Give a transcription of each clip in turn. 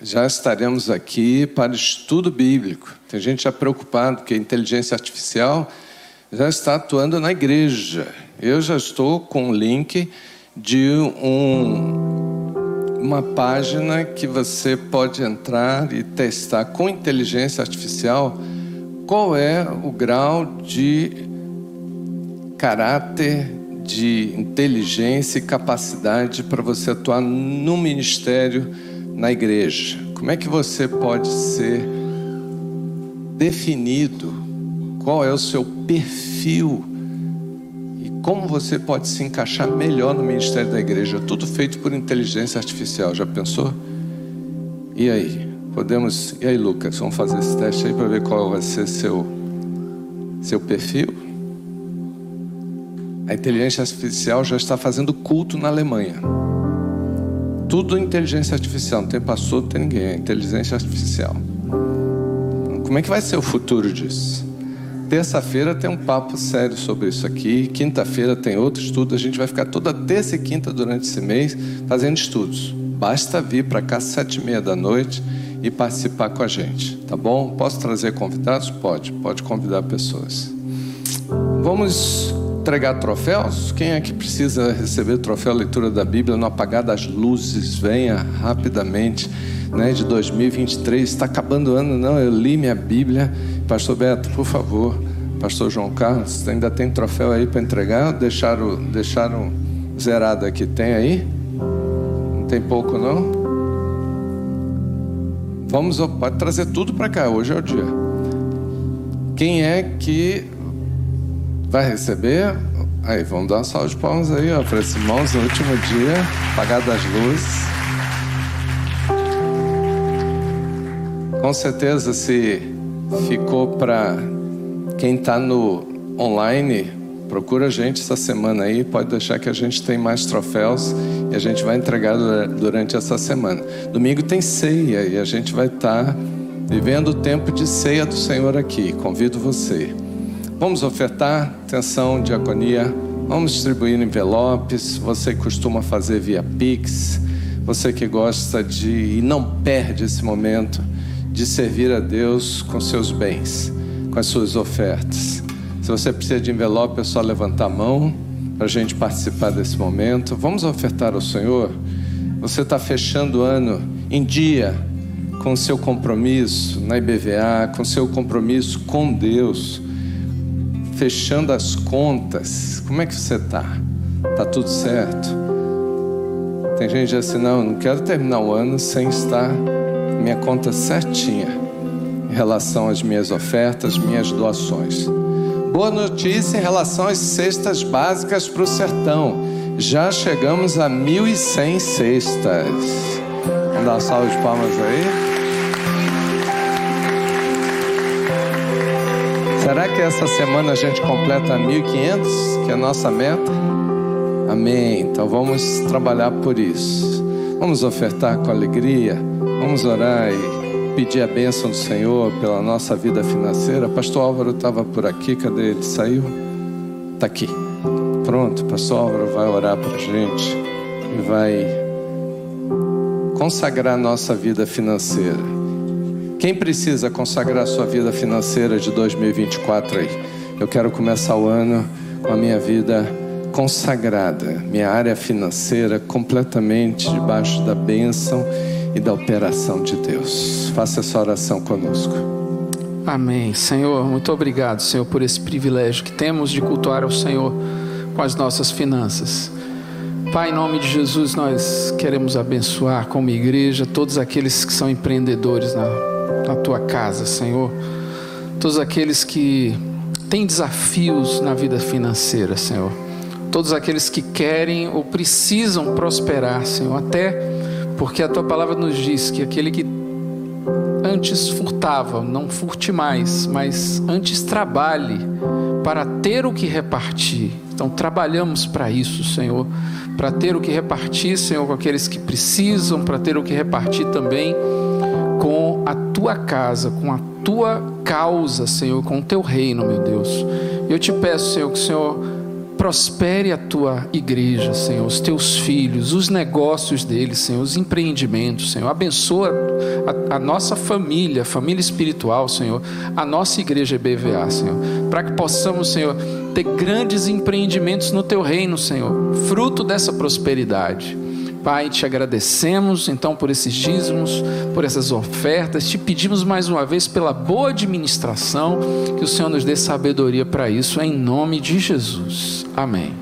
já estaremos aqui para estudo bíblico. Tem gente já preocupado que a inteligência artificial já está atuando na igreja. Eu já estou com o link de um, uma página que você pode entrar e testar com inteligência artificial qual é o grau de caráter de inteligência e capacidade para você atuar no ministério na igreja. Como é que você pode ser definido? Qual é o seu perfil? E como você pode se encaixar melhor no ministério da igreja? Tudo feito por inteligência artificial. Já pensou? E aí? Podemos. E aí, Lucas? Vamos fazer esse teste aí para ver qual vai ser seu seu perfil? A inteligência artificial já está fazendo culto na Alemanha. Tudo inteligência artificial, não tem pastor, não tem ninguém, é inteligência artificial. Como é que vai ser o futuro disso? Terça-feira tem um papo sério sobre isso aqui. Quinta-feira tem outro estudo. A gente vai ficar toda terça e quinta durante esse mês fazendo estudos. Basta vir para cá sete e meia da noite e participar com a gente, tá bom? Posso trazer convidados? Pode, pode convidar pessoas. Vamos entregar troféus? Quem é que precisa receber troféu leitura da Bíblia no apagar das luzes? Venha rapidamente, né? De 2023 está acabando o ano, não? Eu li minha Bíblia, Pastor Beto, por favor, Pastor João Carlos, ainda tem troféu aí para entregar? Deixaram, deixaram zerado aqui? Tem aí? Não tem pouco não? Vamos, pode trazer tudo para cá. Hoje é o dia. Quem é que vai receber. Aí, vamos dar uma salva de palmas aí, ó, para esse irmãos no último dia, apagado as luzes. Com certeza, se ficou para quem está no online, procura a gente essa semana aí. Pode deixar que a gente tem mais troféus e a gente vai entregar durante essa semana. Domingo tem ceia e a gente vai estar tá vivendo o tempo de ceia do Senhor aqui. Convido você. Vamos ofertar, atenção, diaconia. Vamos distribuir envelopes. Você que costuma fazer via Pix, você que gosta de e não perde esse momento de servir a Deus com seus bens, com as suas ofertas. Se você precisa de envelope, é só levantar a mão para a gente participar desse momento. Vamos ofertar ao Senhor. Você está fechando o ano em dia com seu compromisso na IBVA, com seu compromisso com Deus fechando as contas. Como é que você está? Tá tudo certo? Tem gente assim, não, não quero terminar o ano sem estar minha conta certinha em relação às minhas ofertas, minhas doações. Boa notícia em relação às cestas básicas para o sertão. Já chegamos a 1.100 cestas. Vamos dar uma salva de palmas aí. Será que essa semana a gente completa 1.500, que é a nossa meta? Amém. Então vamos trabalhar por isso. Vamos ofertar com alegria. Vamos orar e pedir a bênção do Senhor pela nossa vida financeira. Pastor Álvaro estava por aqui, cadê ele? Saiu? Está aqui. Pronto, Pastor Álvaro vai orar para a gente e vai consagrar nossa vida financeira. Quem precisa consagrar sua vida financeira de 2024 aí? Eu quero começar o ano com a minha vida consagrada, minha área financeira completamente debaixo da bênção e da operação de Deus. Faça essa oração conosco. Amém. Senhor, muito obrigado, Senhor, por esse privilégio que temos de cultuar ao Senhor com as nossas finanças. Pai, em nome de Jesus, nós queremos abençoar como igreja todos aqueles que são empreendedores na na tua casa, Senhor. Todos aqueles que têm desafios na vida financeira, Senhor. Todos aqueles que querem ou precisam prosperar, Senhor. Até porque a tua palavra nos diz que aquele que antes furtava, não furte mais, mas antes trabalhe para ter o que repartir. Então, trabalhamos para isso, Senhor, para ter o que repartir, Senhor, com aqueles que precisam, para ter o que repartir também com a tua casa, com a tua causa, Senhor, com o teu reino, meu Deus. Eu te peço, Senhor, que o Senhor prospere a tua igreja, Senhor, os teus filhos, os negócios deles, Senhor, os empreendimentos, Senhor. Abençoa a, a nossa família, família espiritual, Senhor, a nossa igreja BVA, Senhor, para que possamos, Senhor, ter grandes empreendimentos no teu reino, Senhor, fruto dessa prosperidade. Pai, te agradecemos então por esses dízimos, por essas ofertas, te pedimos mais uma vez pela boa administração, que o Senhor nos dê sabedoria para isso, em nome de Jesus. Amém.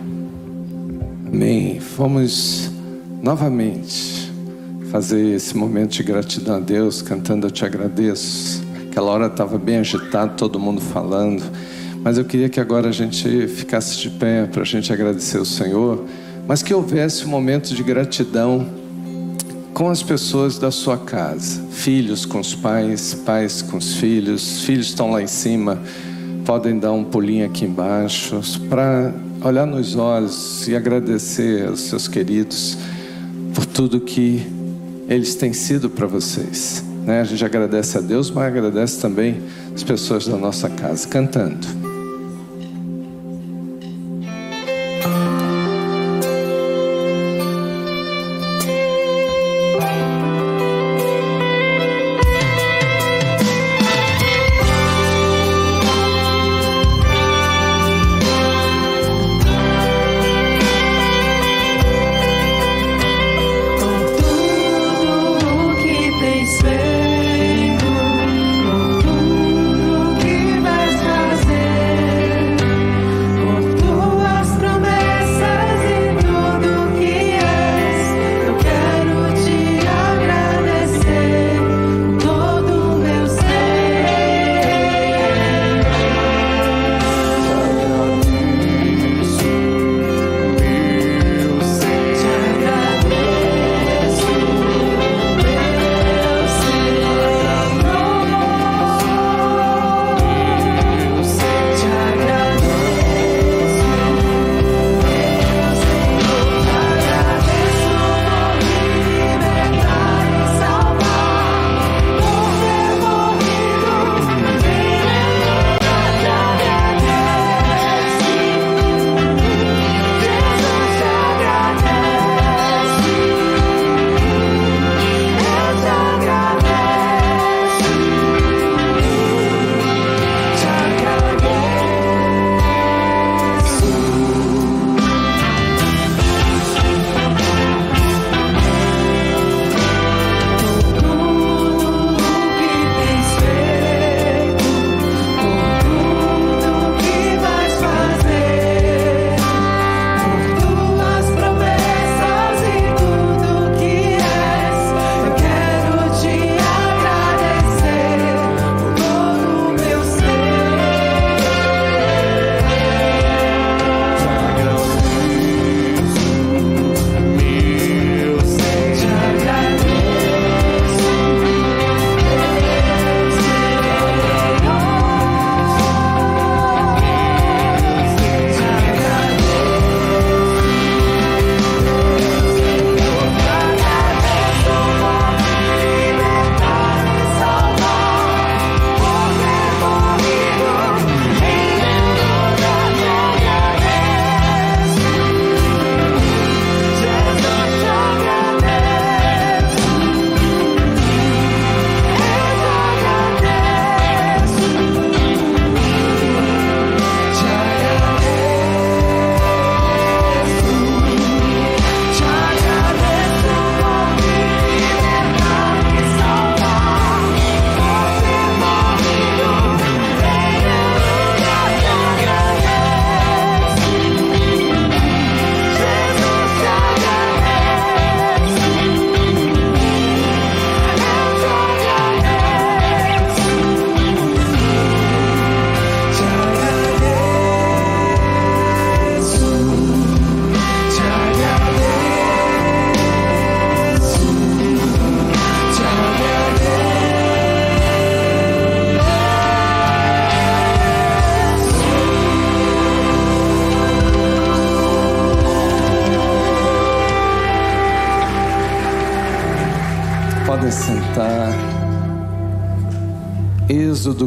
Amém. Vamos novamente fazer esse momento de gratidão a Deus, cantando Eu Te Agradeço. Aquela hora estava bem agitado, todo mundo falando, mas eu queria que agora a gente ficasse de pé para a gente agradecer o Senhor mas que houvesse um momento de gratidão com as pessoas da sua casa, filhos com os pais, pais com os filhos, filhos estão lá em cima, podem dar um pulinho aqui embaixo, para olhar nos olhos e agradecer aos seus queridos por tudo que eles têm sido para vocês. Né? A gente agradece a Deus, mas agradece também as pessoas da nossa casa, cantando.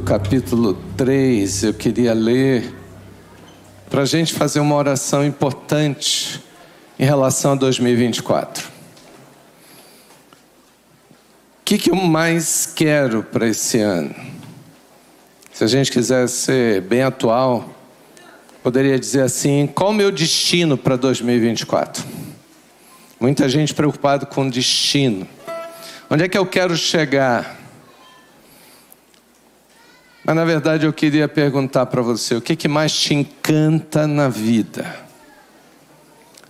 Capítulo 3, eu queria ler para a gente fazer uma oração importante em relação a 2024. O que, que eu mais quero para esse ano? Se a gente quiser ser bem atual, poderia dizer assim: qual o meu destino para 2024? Muita gente preocupada com destino. Onde é que eu quero chegar? Mas na verdade eu queria perguntar para você: o que, que mais te encanta na vida?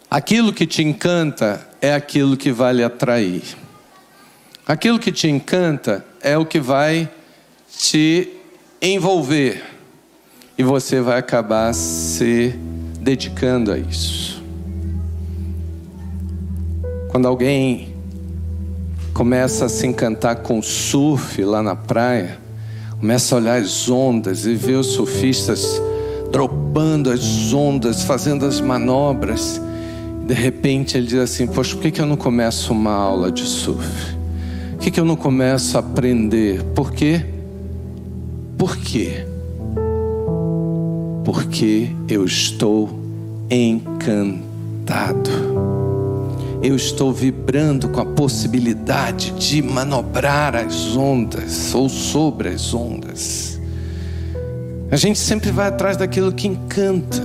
Aquilo que te encanta é aquilo que vai lhe atrair. Aquilo que te encanta é o que vai te envolver. E você vai acabar se dedicando a isso. Quando alguém começa a se encantar com surf lá na praia, começa a olhar as ondas e ver os surfistas dropando as ondas, fazendo as manobras. De repente ele diz assim: Poxa, por que, que eu não começo uma aula de surf? Por que, que eu não começo a aprender? Por quê? Por quê? Porque eu estou encantado. Eu estou vibrando com a possibilidade de manobrar as ondas ou sobre as ondas. A gente sempre vai atrás daquilo que encanta.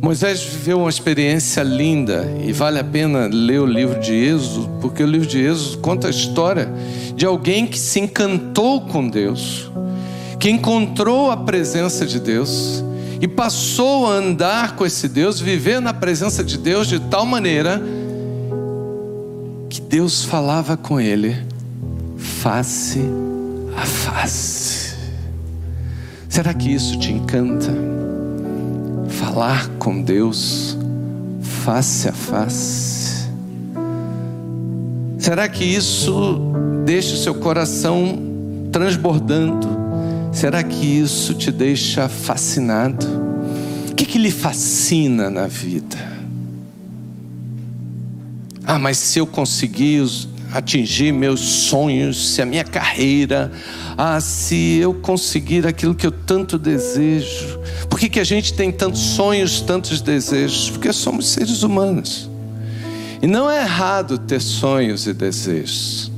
Moisés viveu uma experiência linda e vale a pena ler o livro de Êxodo, porque o livro de Êxodo conta a história de alguém que se encantou com Deus, que encontrou a presença de Deus e passou a andar com esse Deus, viver na presença de Deus de tal maneira que Deus falava com ele face a face. Será que isso te encanta? falar com Deus face a face? Será que isso deixa o seu coração transbordando? Será que isso te deixa fascinado? O que, que lhe fascina na vida? Ah, mas se eu conseguir atingir meus sonhos, se a minha carreira, ah, se eu conseguir aquilo que eu tanto desejo. Por que, que a gente tem tantos sonhos, tantos desejos? Porque somos seres humanos. E não é errado ter sonhos e desejos.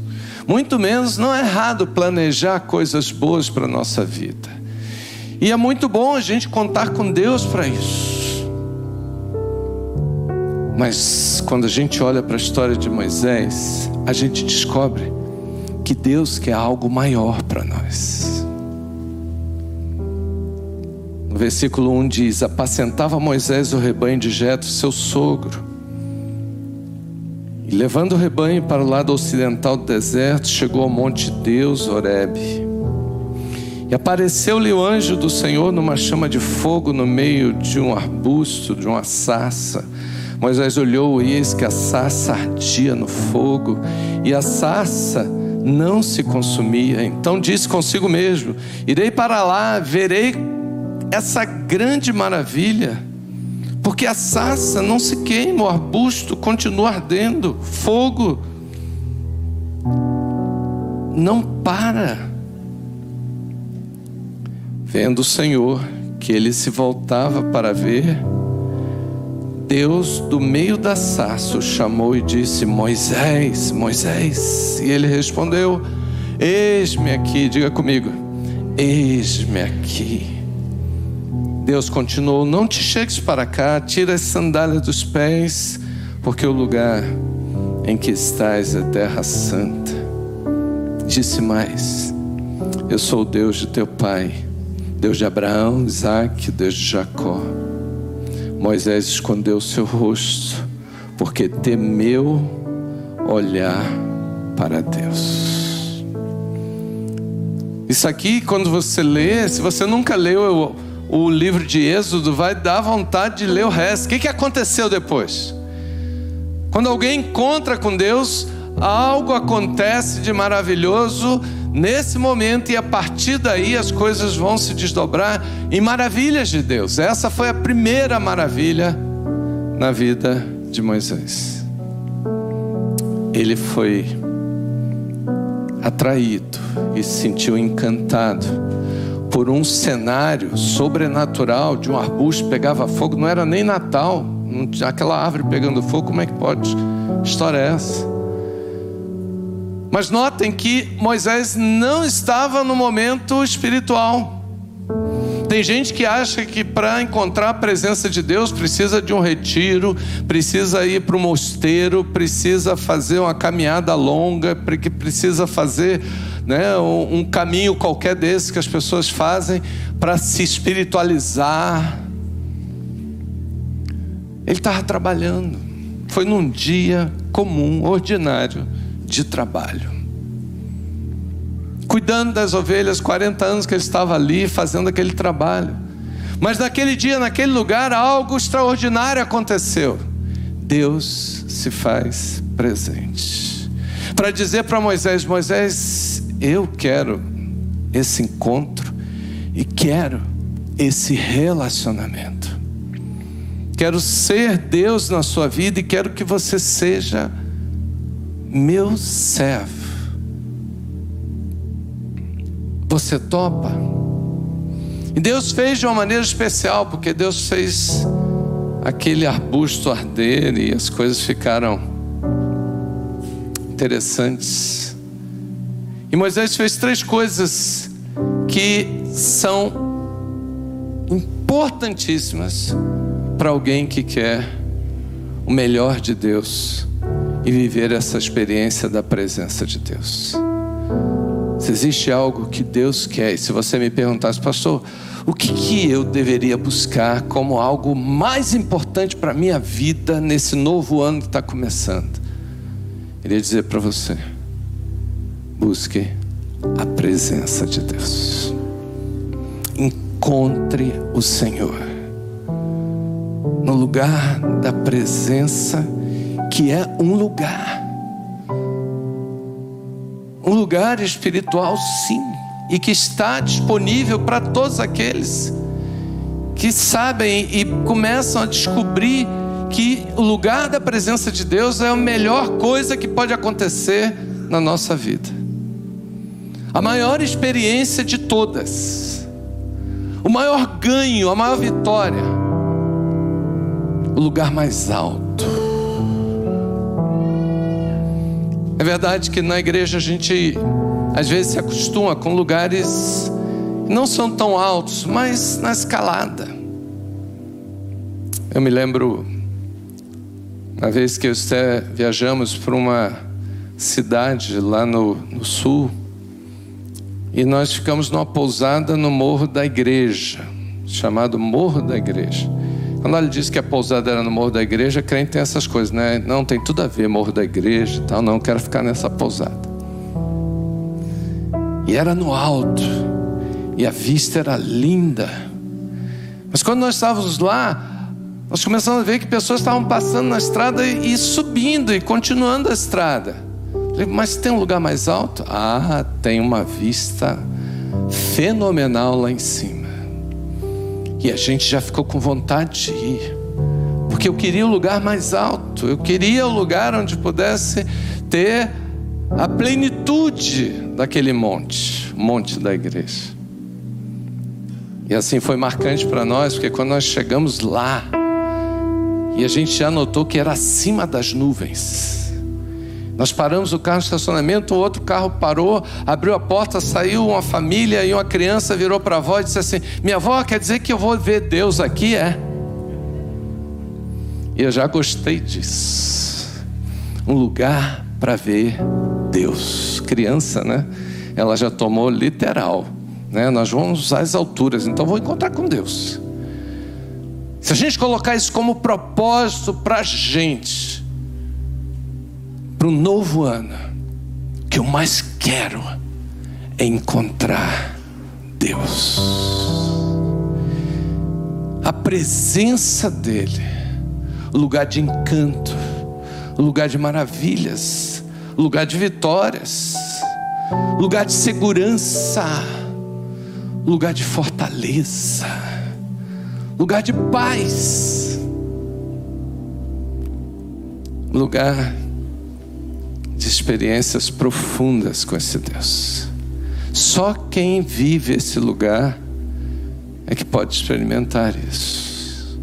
Muito menos não é errado planejar coisas boas para a nossa vida. E é muito bom a gente contar com Deus para isso. Mas quando a gente olha para a história de Moisés, a gente descobre que Deus quer algo maior para nós. No versículo 1 diz: Apacentava Moisés o rebanho de Jetro, seu sogro. E levando o rebanho para o lado ocidental do deserto, chegou ao monte Deus, Horebe. E apareceu-lhe o anjo do Senhor numa chama de fogo no meio de um arbusto, de uma sarça. Moisés olhou e eis que a sarça ardia no fogo e a sarça não se consumia. Então disse consigo mesmo: Irei para lá, verei essa grande maravilha. Porque a sarça não se queima, o arbusto continua ardendo, fogo não para. Vendo o Senhor que ele se voltava para ver, Deus, do meio da sarça, o chamou e disse: Moisés, Moisés. E ele respondeu: Eis-me aqui, diga comigo: Eis-me aqui. Deus continuou: Não te chegues para cá, tira as sandálias dos pés, porque o lugar em que estás é terra santa. Disse mais: Eu sou o Deus de teu pai, Deus de Abraão, Isaac, Deus de Jacó. Moisés escondeu seu rosto, porque temeu olhar para Deus. Isso aqui, quando você lê, se você nunca leu o, o livro de Êxodo, vai dar vontade de ler o resto. O que, que aconteceu depois? Quando alguém encontra com Deus, algo acontece de maravilhoso nesse momento, e a partir daí as coisas vão se desdobrar em maravilhas de Deus. Essa foi a primeira maravilha na vida de Moisés. Ele foi atraído e se sentiu encantado por um cenário sobrenatural de um arbusto pegava fogo, não era nem Natal, aquela árvore pegando fogo, como é que pode? História é essa? Mas notem que Moisés não estava no momento espiritual. Tem gente que acha que para encontrar a presença de Deus precisa de um retiro, precisa ir para o mosteiro, precisa fazer uma caminhada longa, precisa fazer né, um caminho qualquer desse que as pessoas fazem para se espiritualizar. Ele estava trabalhando, foi num dia comum, ordinário de trabalho cuidando das ovelhas, 40 anos que ele estava ali fazendo aquele trabalho. Mas naquele dia, naquele lugar, algo extraordinário aconteceu. Deus se faz presente. Para dizer para Moisés: Moisés, eu quero esse encontro e quero esse relacionamento. Quero ser Deus na sua vida e quero que você seja meu servo. Você topa? E Deus fez de uma maneira especial, porque Deus fez aquele arbusto arder e as coisas ficaram interessantes. E Moisés fez três coisas que são importantíssimas para alguém que quer o melhor de Deus e viver essa experiência da presença de Deus. Se existe algo que Deus quer, e se você me perguntasse, pastor, o que, que eu deveria buscar como algo mais importante para a minha vida nesse novo ano que está começando? Eu iria dizer para você: busque a presença de Deus, encontre o Senhor no lugar da presença, que é um lugar um lugar espiritual, sim, e que está disponível para todos aqueles que sabem e começam a descobrir que o lugar da presença de Deus é a melhor coisa que pode acontecer na nossa vida. A maior experiência de todas, o maior ganho, a maior vitória, o lugar mais alto É verdade que na igreja a gente às vezes se acostuma com lugares que não são tão altos, mas na escalada. Eu me lembro uma vez que eu e viajamos para uma cidade lá no, no sul e nós ficamos numa pousada no Morro da Igreja, chamado Morro da Igreja. Quando ele disse que a pousada era no Morro da Igreja, crente tem essas coisas, né? Não tem tudo a ver, Morro da Igreja e tal. Não, quero ficar nessa pousada. E era no alto, e a vista era linda. Mas quando nós estávamos lá, nós começamos a ver que pessoas estavam passando na estrada e, subindo e continuando a estrada. Falei, mas tem um lugar mais alto? Ah, tem uma vista fenomenal lá em cima. E a gente já ficou com vontade de ir. Porque eu queria o um lugar mais alto, eu queria o um lugar onde pudesse ter a plenitude daquele monte, monte da igreja. E assim foi marcante para nós, porque quando nós chegamos lá, e a gente já notou que era acima das nuvens. Nós paramos o carro no estacionamento, o outro carro parou, abriu a porta, saiu uma família e uma criança virou para a avó e disse assim: Minha avó quer dizer que eu vou ver Deus aqui, é? E eu já gostei disso. Um lugar para ver Deus. Criança, né? Ela já tomou literal. Né? Nós vamos às alturas, então vou encontrar com Deus. Se a gente colocar isso como propósito para a gente, para o novo ano, que eu mais quero é encontrar Deus. A presença dEle, o lugar de encanto, o lugar de maravilhas, o lugar de vitórias, o lugar de segurança, o lugar de fortaleza, lugar de paz, lugar experiências profundas com esse Deus. Só quem vive esse lugar é que pode experimentar isso.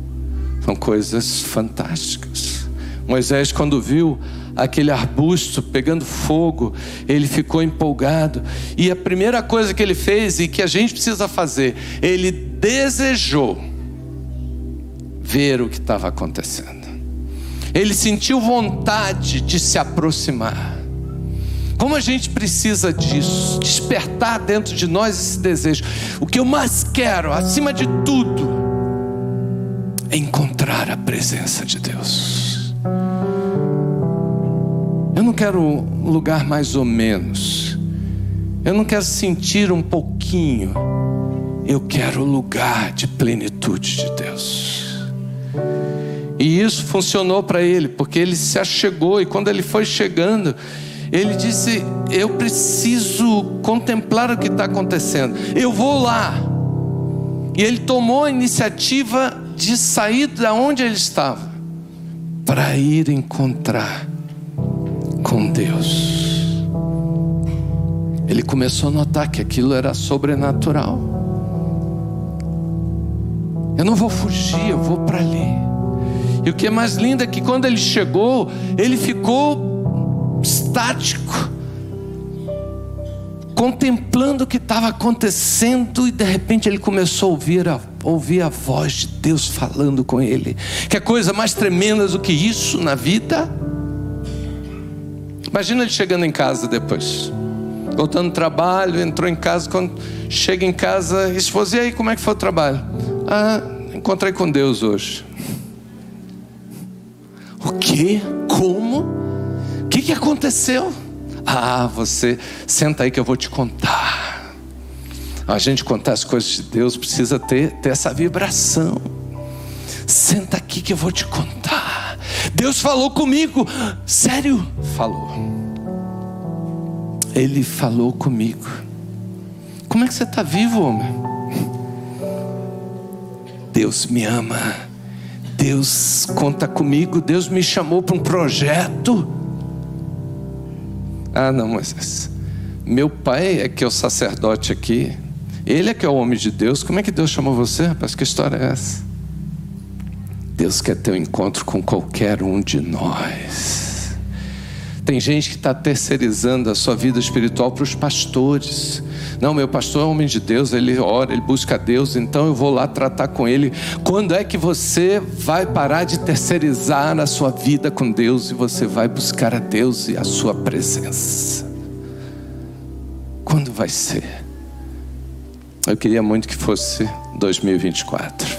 São coisas fantásticas. Moisés, quando viu aquele arbusto pegando fogo, ele ficou empolgado. E a primeira coisa que ele fez e que a gente precisa fazer, ele desejou ver o que estava acontecendo. Ele sentiu vontade de se aproximar. Como a gente precisa disso, despertar dentro de nós esse desejo. O que eu mais quero, acima de tudo, é encontrar a presença de Deus. Eu não quero um lugar mais ou menos. Eu não quero sentir um pouquinho. Eu quero o lugar de plenitude de Deus. E isso funcionou para ele, porque ele se achegou, e quando ele foi chegando, ele disse: Eu preciso contemplar o que está acontecendo, eu vou lá. E ele tomou a iniciativa de sair da onde ele estava, para ir encontrar com Deus. Ele começou a notar que aquilo era sobrenatural. Eu não vou fugir, eu vou para ali. E o que é mais lindo é que quando ele chegou, ele ficou estático, contemplando o que estava acontecendo, e de repente ele começou a ouvir a, ouvir a voz de Deus falando com ele. Que é coisa mais tremenda do que isso na vida? Imagina ele chegando em casa depois, voltando do trabalho, entrou em casa, quando chega em casa, esposa, e aí, como é que foi o trabalho? Ah, encontrei com Deus hoje. O que? Como? Que aconteceu? Ah, você senta aí que eu vou te contar. A gente contar as coisas de Deus precisa ter, ter essa vibração. Senta aqui que eu vou te contar. Deus falou comigo. Sério? Falou. Ele falou comigo. Como é que você está vivo, homem? Deus me ama. Deus conta comigo. Deus me chamou para um projeto. Ah, não, mas meu pai é que é o sacerdote aqui. Ele é que é o homem de Deus. Como é que Deus chamou você, rapaz? Que história é essa? Deus quer ter um encontro com qualquer um de nós. Tem gente que está terceirizando a sua vida espiritual para os pastores. Não, meu pastor é homem de Deus, ele ora, ele busca Deus, então eu vou lá tratar com ele. Quando é que você vai parar de terceirizar a sua vida com Deus e você vai buscar a Deus e a sua presença? Quando vai ser? Eu queria muito que fosse 2024.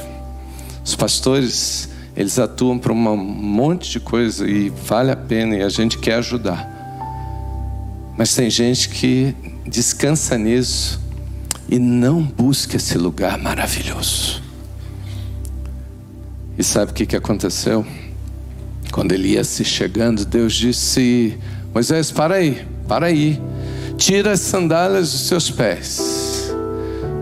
Os pastores, eles atuam para um monte de coisa e vale a pena e a gente quer ajudar. Mas tem gente que descansa nisso e não busca esse lugar maravilhoso. E sabe o que, que aconteceu? Quando ele ia se chegando, Deus disse: Moisés, para aí, para aí, tira as sandálias dos seus pés,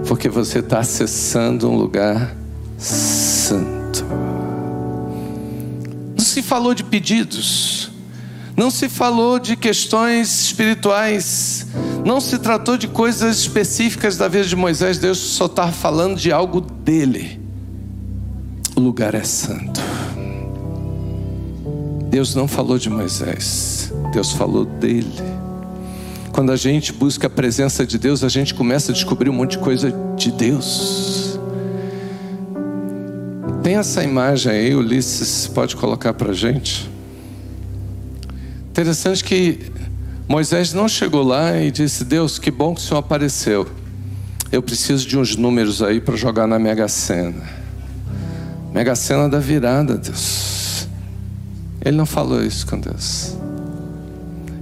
porque você está acessando um lugar santo. Não se falou de pedidos, não se falou de questões espirituais, não se tratou de coisas específicas da vida de Moisés, Deus só está falando de algo dele. O lugar é santo. Deus não falou de Moisés, Deus falou dele. Quando a gente busca a presença de Deus, a gente começa a descobrir um monte de coisa de Deus. Tem essa imagem aí, Ulisses, pode colocar para gente? Interessante que Moisés não chegou lá e disse: Deus, que bom que o Senhor apareceu. Eu preciso de uns números aí para jogar na Mega Sena. Mega Sena da virada, Deus. Ele não falou isso com Deus.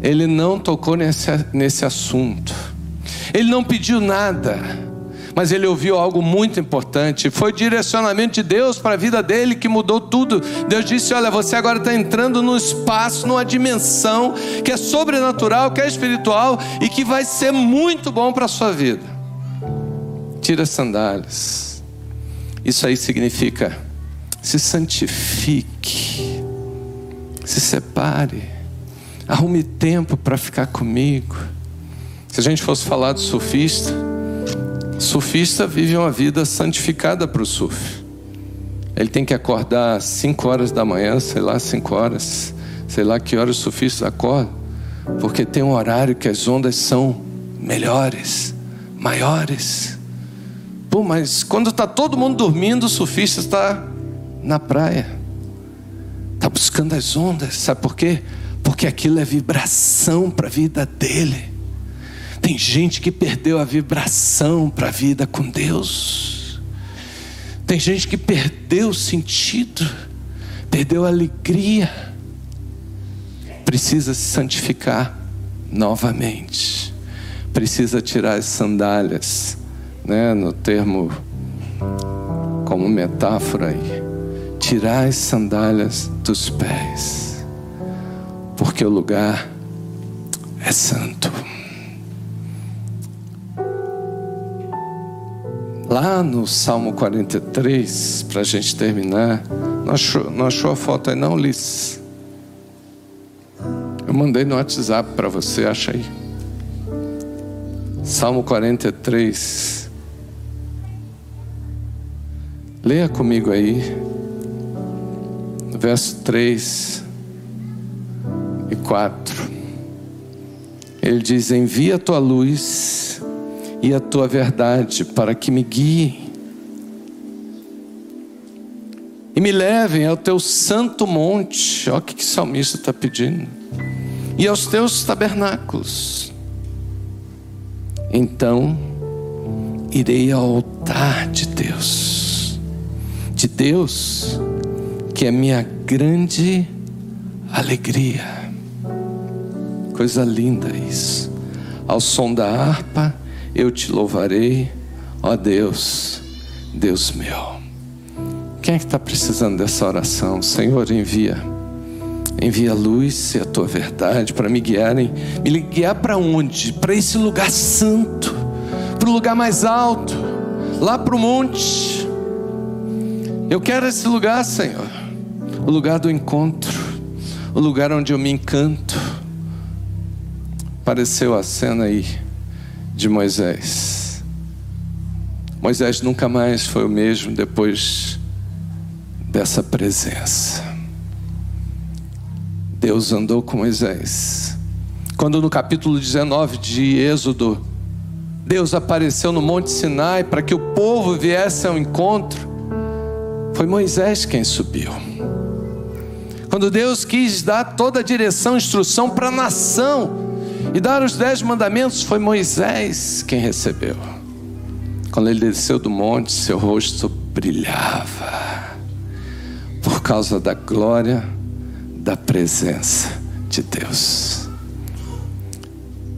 Ele não tocou nesse, nesse assunto. Ele não pediu nada mas ele ouviu algo muito importante. Foi direcionamento de Deus para a vida dele que mudou tudo. Deus disse: Olha, você agora está entrando num espaço, numa dimensão que é sobrenatural, que é espiritual e que vai ser muito bom para a sua vida. Tira as sandálias. Isso aí significa se santifique, se separe. Arrume tempo para ficar comigo. Se a gente fosse falar de surfista, surfista vive uma vida santificada para o surf. Ele tem que acordar às 5 horas da manhã, sei lá, 5 horas, sei lá que horas o surfista acorda, porque tem um horário que as ondas são melhores, maiores. Pô, mas quando está todo mundo dormindo, o surfista está na praia, está buscando as ondas, sabe por quê? Porque aquilo é vibração para a vida dele. Tem gente que perdeu a vibração para a vida com Deus. Tem gente que perdeu o sentido, perdeu a alegria, precisa se santificar novamente, precisa tirar as sandálias, né, no termo como metáfora aí, tirar as sandálias dos pés, porque o lugar é santo. Lá no Salmo 43, para a gente terminar, não achou, não achou a foto aí não, Liz? Eu mandei no WhatsApp para você, acha aí. Salmo 43. Leia comigo aí, verso 3 e 4. Ele diz: Envia a tua luz e a tua verdade para que me guiem e me levem ao teu santo monte. Olha o que o salmista está pedindo. E aos teus tabernáculos. Então irei ao altar de Deus, de Deus, que é minha grande alegria. Coisa linda isso. Ao som da harpa eu te louvarei, ó Deus, Deus meu. Quem é que está precisando dessa oração? Senhor, envia. Envia a luz e a tua verdade para me guiarem. Me guiar para onde? Para esse lugar santo, para o lugar mais alto, lá para o monte. Eu quero esse lugar, Senhor, o lugar do encontro, o lugar onde eu me encanto. Apareceu a cena aí de Moisés. Moisés nunca mais foi o mesmo depois dessa presença. Deus andou com Moisés. Quando no capítulo 19 de Êxodo, Deus apareceu no Monte Sinai para que o povo viesse ao encontro, foi Moisés quem subiu. Quando Deus quis dar toda a direção, instrução para a nação, e dar os dez mandamentos foi Moisés quem recebeu. Quando ele desceu do monte, seu rosto brilhava por causa da glória da presença de Deus.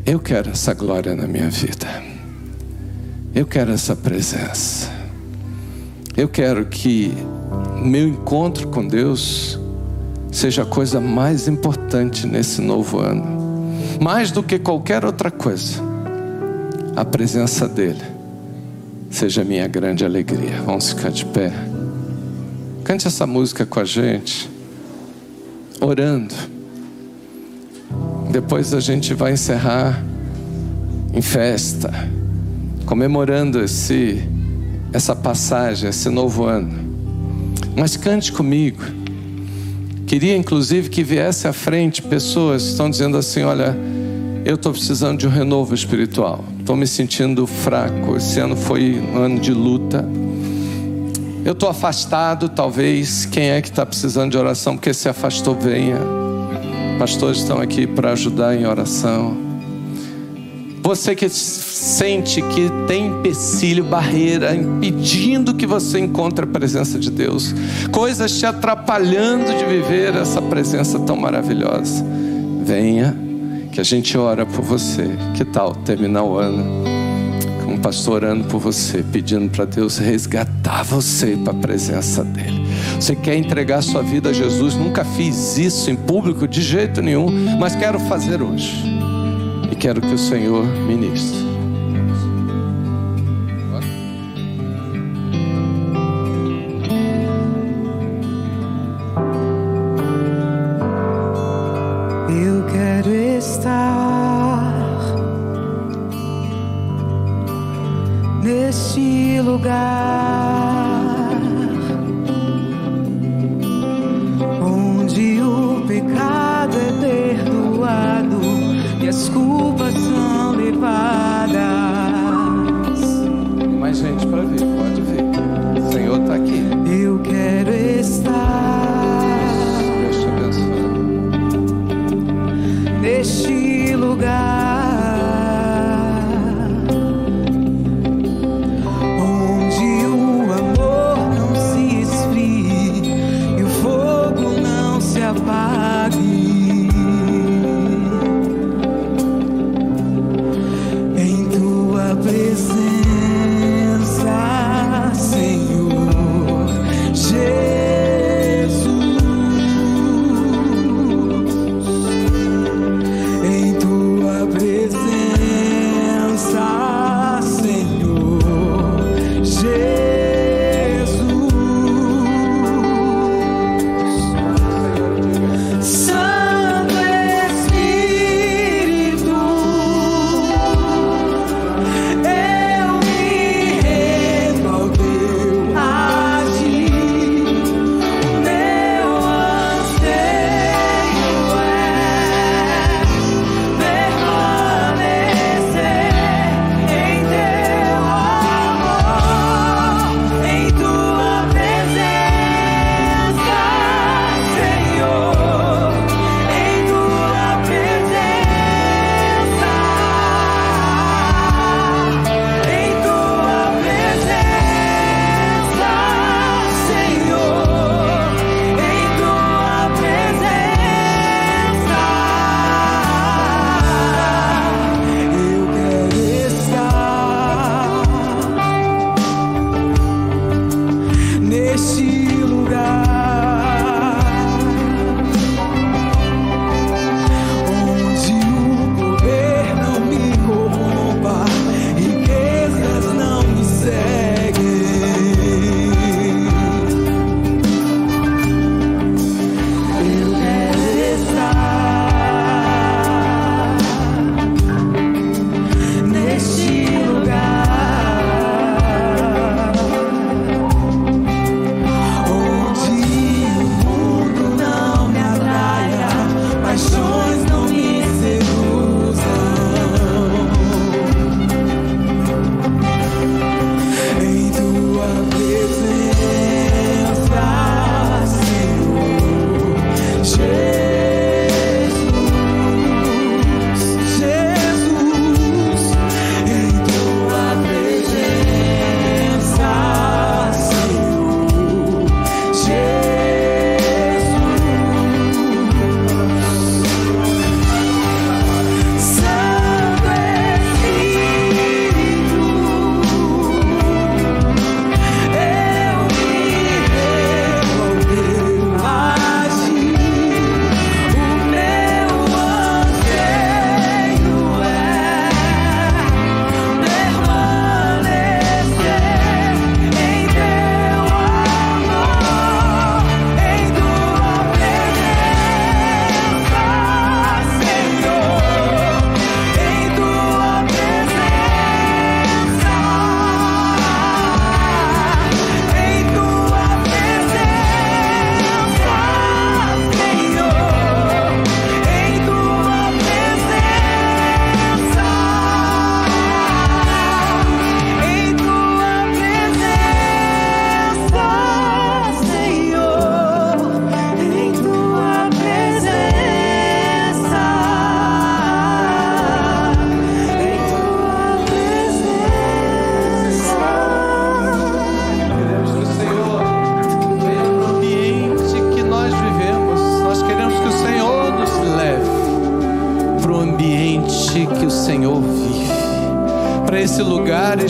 Eu quero essa glória na minha vida. Eu quero essa presença. Eu quero que meu encontro com Deus seja a coisa mais importante nesse novo ano mais do que qualquer outra coisa, a presença dEle seja minha grande alegria. Vamos ficar de pé. Cante essa música com a gente, orando. Depois a gente vai encerrar em festa, comemorando esse, essa passagem, esse novo ano. Mas cante comigo. Queria inclusive que viesse à frente pessoas que estão dizendo assim: olha, eu estou precisando de um renovo espiritual, estou me sentindo fraco. Esse ano foi um ano de luta. Eu estou afastado, talvez. Quem é que está precisando de oração? Porque se afastou, venha. Pastores estão aqui para ajudar em oração. Você que sente que tem empecilho, barreira, impedindo que você encontre a presença de Deus, coisas te atrapalhando de viver essa presença tão maravilhosa. Venha, que a gente ora por você. Que tal terminar o ano um pastor orando por você, pedindo para Deus resgatar você para a presença dEle? Você quer entregar sua vida a Jesus? Nunca fiz isso em público de jeito nenhum, mas quero fazer hoje quero que o Senhor ministre. Eu quero estar neste lugar. day.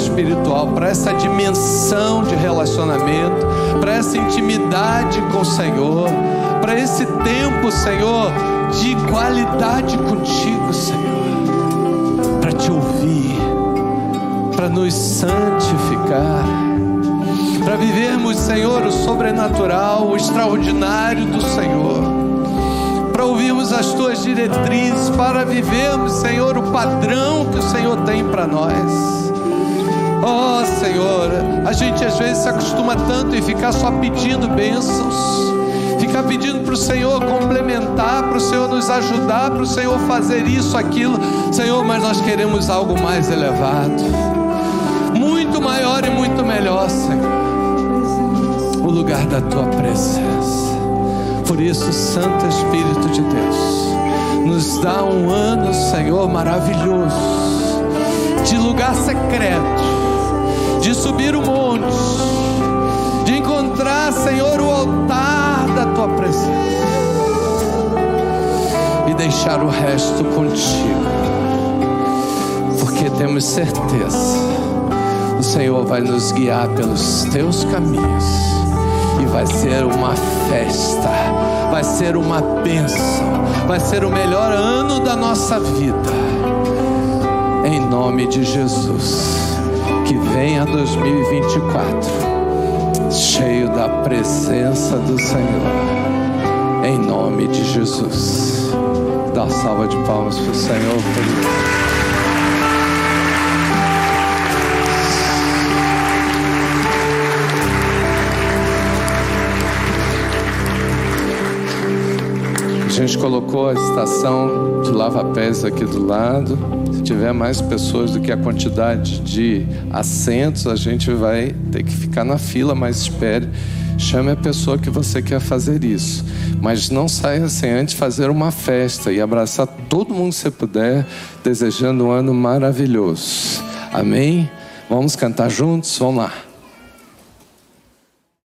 espiritual, para essa dimensão de relacionamento, para essa intimidade com o Senhor, para esse tempo, Senhor, de qualidade contigo, Senhor, para te ouvir, para nos santificar para vivermos, Senhor, o sobrenatural, o extraordinário do Senhor, para ouvirmos as tuas diretrizes, para vivermos, Senhor, o padrão que o Senhor tem para nós. Oh Senhor, a gente às vezes se acostuma tanto em ficar só pedindo bênçãos, ficar pedindo para o Senhor complementar, para o Senhor nos ajudar, para o Senhor fazer isso, aquilo. Senhor, mas nós queremos algo mais elevado, muito maior e muito melhor, Senhor. O lugar da tua presença. Por isso, Santo Espírito de Deus, nos dá um ano, Senhor, maravilhoso, de lugar secreto de subir o monte, de encontrar, Senhor, o altar da tua presença e deixar o resto contigo, porque temos certeza, o Senhor vai nos guiar pelos teus caminhos e vai ser uma festa, vai ser uma bênção, vai ser o melhor ano da nossa vida, em nome de Jesus que venha 2024 cheio da presença do Senhor, em nome de Jesus. Dá salva de palmas para o Senhor. Por gente colocou a estação de lava-pés aqui do lado tiver mais pessoas do que a quantidade de assentos, a gente vai ter que ficar na fila, mas espere. Chame a pessoa que você quer fazer isso. Mas não saia sem antes fazer uma festa e abraçar todo mundo que você puder, desejando um ano maravilhoso. Amém? Vamos cantar juntos? Vamos lá.